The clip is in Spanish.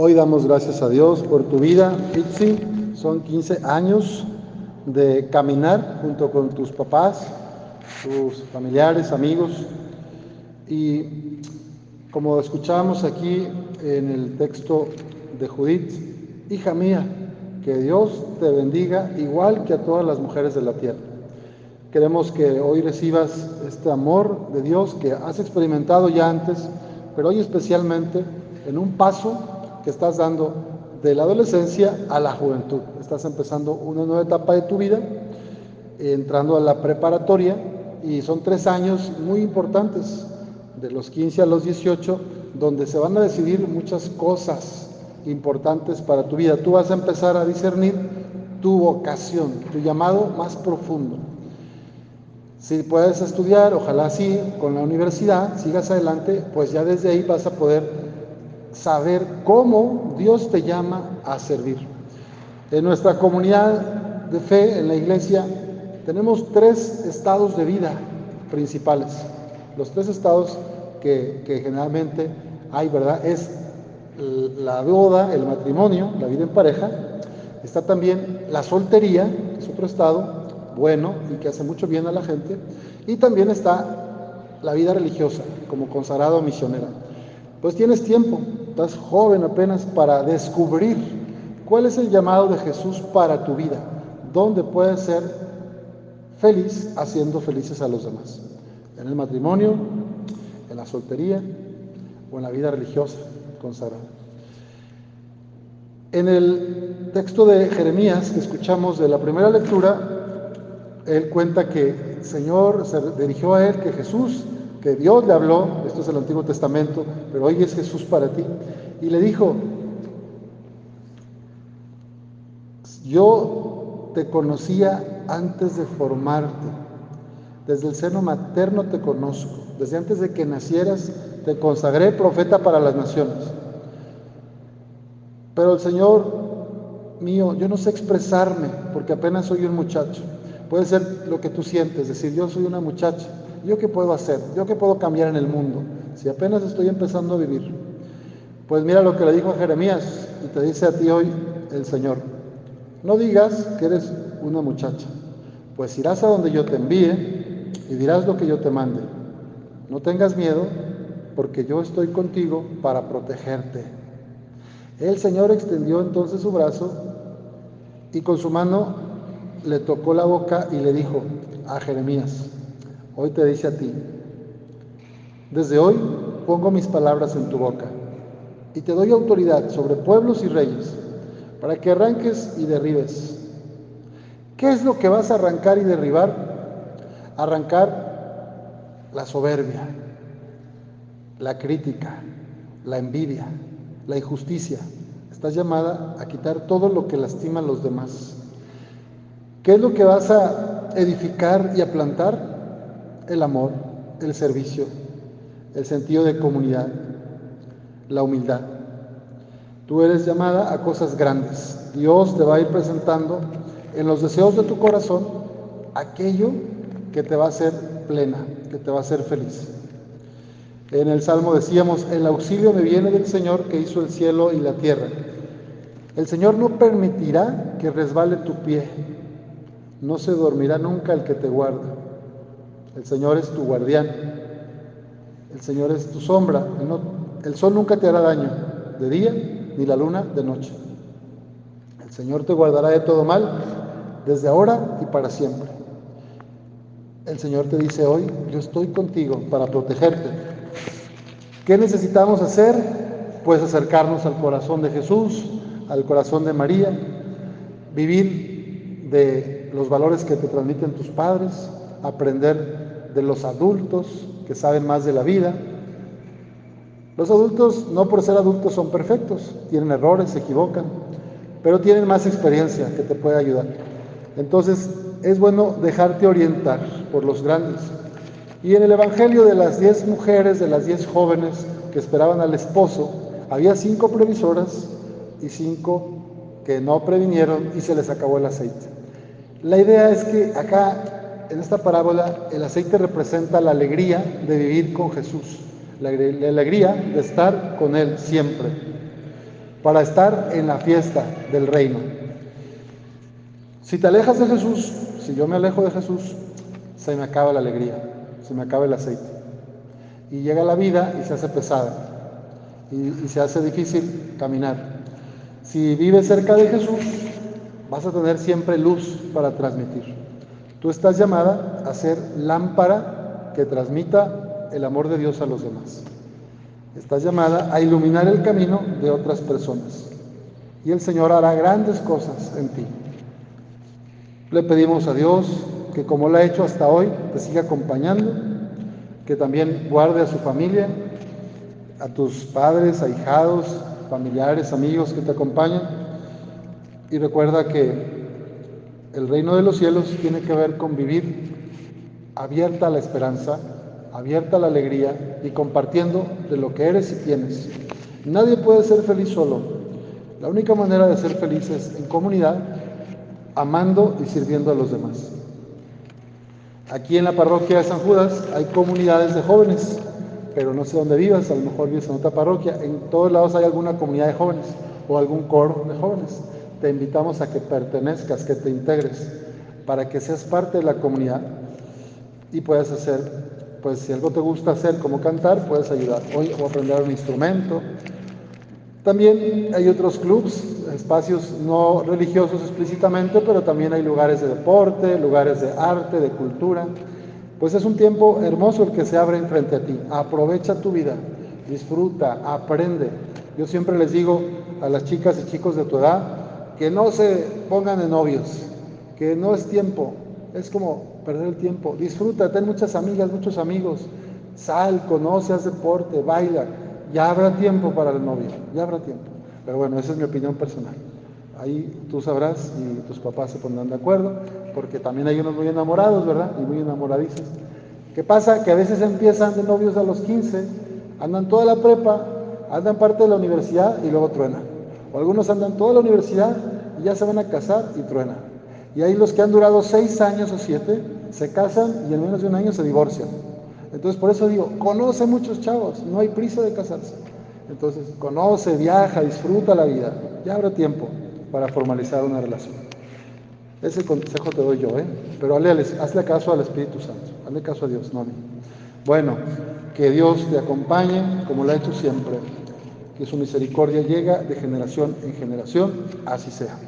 Hoy damos gracias a Dios por tu vida, Itzi. Son 15 años de caminar junto con tus papás, tus familiares, amigos. Y como escuchábamos aquí en el texto de Judith, hija mía, que Dios te bendiga igual que a todas las mujeres de la tierra. Queremos que hoy recibas este amor de Dios que has experimentado ya antes, pero hoy especialmente en un paso que estás dando de la adolescencia a la juventud. Estás empezando una nueva etapa de tu vida, entrando a la preparatoria y son tres años muy importantes, de los 15 a los 18, donde se van a decidir muchas cosas importantes para tu vida. Tú vas a empezar a discernir tu vocación, tu llamado más profundo. Si puedes estudiar, ojalá sí, con la universidad, sigas adelante, pues ya desde ahí vas a poder saber cómo Dios te llama a servir. En nuestra comunidad de fe, en la iglesia, tenemos tres estados de vida principales. Los tres estados que, que generalmente hay, ¿verdad? Es la boda, el matrimonio, la vida en pareja. Está también la soltería, que es otro estado, bueno y que hace mucho bien a la gente. Y también está la vida religiosa, como consagrado misionera. Pues tienes tiempo, estás joven apenas para descubrir cuál es el llamado de Jesús para tu vida, dónde puedes ser feliz haciendo felices a los demás. En el matrimonio, en la soltería o en la vida religiosa consagrada. En el texto de Jeremías que escuchamos de la primera lectura, él cuenta que el Señor se dirigió a él, que Jesús, que Dios le habló, esto es el Antiguo Testamento, pero hoy es Jesús para ti, y le dijo, yo te conocía antes de formarte, desde el seno materno te conozco, desde antes de que nacieras te consagré profeta para las naciones. Pero el Señor mío, yo no sé expresarme porque apenas soy un muchacho. Puede ser lo que tú sientes, decir, yo soy una muchacha, ¿yo qué puedo hacer? ¿Yo qué puedo cambiar en el mundo? Si apenas estoy empezando a vivir. Pues mira lo que le dijo a Jeremías y te dice a ti hoy el Señor. No digas que eres una muchacha, pues irás a donde yo te envíe y dirás lo que yo te mande. No tengas miedo, porque yo estoy contigo para protegerte. El Señor extendió entonces su brazo y con su mano le tocó la boca y le dijo a Jeremías, hoy te dice a ti, desde hoy pongo mis palabras en tu boca y te doy autoridad sobre pueblos y reyes para que arranques y derribes. ¿Qué es lo que vas a arrancar y derribar? Arrancar la soberbia, la crítica, la envidia, la injusticia. Estás llamada a quitar todo lo que lastima a los demás. ¿Qué es lo que vas a edificar y a plantar? El amor, el servicio, el sentido de comunidad, la humildad. Tú eres llamada a cosas grandes. Dios te va a ir presentando en los deseos de tu corazón aquello que te va a hacer plena, que te va a hacer feliz. En el Salmo decíamos, el auxilio me viene del Señor que hizo el cielo y la tierra. El Señor no permitirá que resbale tu pie no se dormirá nunca el que te guarda. El Señor es tu guardián. El Señor es tu sombra. el sol nunca te hará daño de día ni la luna de noche. El Señor te guardará de todo mal desde ahora y para siempre. El Señor te dice hoy, yo estoy contigo para protegerte. ¿Qué necesitamos hacer? Pues acercarnos al corazón de Jesús, al corazón de María, vivir de los valores que te transmiten tus padres, aprender de los adultos que saben más de la vida. Los adultos, no por ser adultos, son perfectos, tienen errores, se equivocan, pero tienen más experiencia que te puede ayudar. Entonces, es bueno dejarte orientar por los grandes. Y en el Evangelio de las diez mujeres, de las diez jóvenes que esperaban al esposo, había cinco previsoras y cinco que no previnieron y se les acabó el aceite. La idea es que acá, en esta parábola, el aceite representa la alegría de vivir con Jesús, la, alegría de estar con Él siempre. para estar en la fiesta del reino. Si te alejas de Jesús, si yo me alejo de Jesús, se me acaba la alegría, se me acaba el aceite. Y llega la vida y se hace pesada y, se hace difícil caminar. Si vives cerca de Jesús, vas a tener siempre luz para transmitir. Tú estás llamada a ser lámpara que transmita el amor de Dios a los demás. Estás llamada a iluminar el camino de otras personas. Y el Señor hará grandes cosas en ti. Le pedimos a Dios que como lo ha hecho hasta hoy, te siga acompañando, que también guarde a su familia, a tus padres, ahijados, familiares, amigos que te acompañan. Y recuerda que el reino de los cielos tiene que ver con vivir abierta a la esperanza, abierta a la alegría y compartiendo de lo que eres y tienes. Nadie puede ser feliz solo. La única manera de ser feliz es en comunidad, amando y sirviendo a los demás. Aquí en la parroquia de San Judas hay comunidades de jóvenes, pero no sé dónde vivas, a lo mejor vives en otra parroquia. En todos lados hay alguna comunidad de jóvenes o algún coro de jóvenes. Te invitamos a que pertenezcas, que te integres, para que seas parte de la comunidad y puedas hacer, pues si algo te gusta hacer como cantar, puedes ayudar. Hoy o aprender un instrumento. También hay otros clubs, espacios no religiosos explícitamente, pero también hay lugares de deporte, lugares de arte, de cultura. Pues es un tiempo hermoso el que se abre enfrente a ti. Aprovecha tu vida, disfruta, aprende. Yo siempre les digo a las chicas y chicos de tu edad que no se pongan de novios, que no es tiempo, es como perder el tiempo. Disfruta, ten muchas amigas, muchos amigos, sal, conoce, haz deporte, baila. Ya habrá tiempo para el novio, ya habrá tiempo. Pero bueno, esa es mi opinión personal. Ahí tú sabrás y tus papás se pondrán de acuerdo, porque también hay unos muy enamorados, ¿verdad? Y muy enamoradizos. ¿Qué pasa? Que a veces empiezan de novios a los 15, andan toda la prepa, andan parte de la universidad y luego truenan. O algunos andan toda la universidad y ya se van a casar y truenan. Y hay los que han durado seis años o siete, se casan y en menos de un año se divorcian. Entonces por eso digo, conoce muchos chavos, no hay prisa de casarse. Entonces conoce, viaja, disfruta la vida. Ya habrá tiempo para formalizar una relación. Ese consejo te doy yo, ¿eh? Pero hazle caso al Espíritu Santo, hazle caso a Dios, no a mí. Bueno, que Dios te acompañe como lo ha hecho siempre, que su misericordia llega de generación en generación, así sea.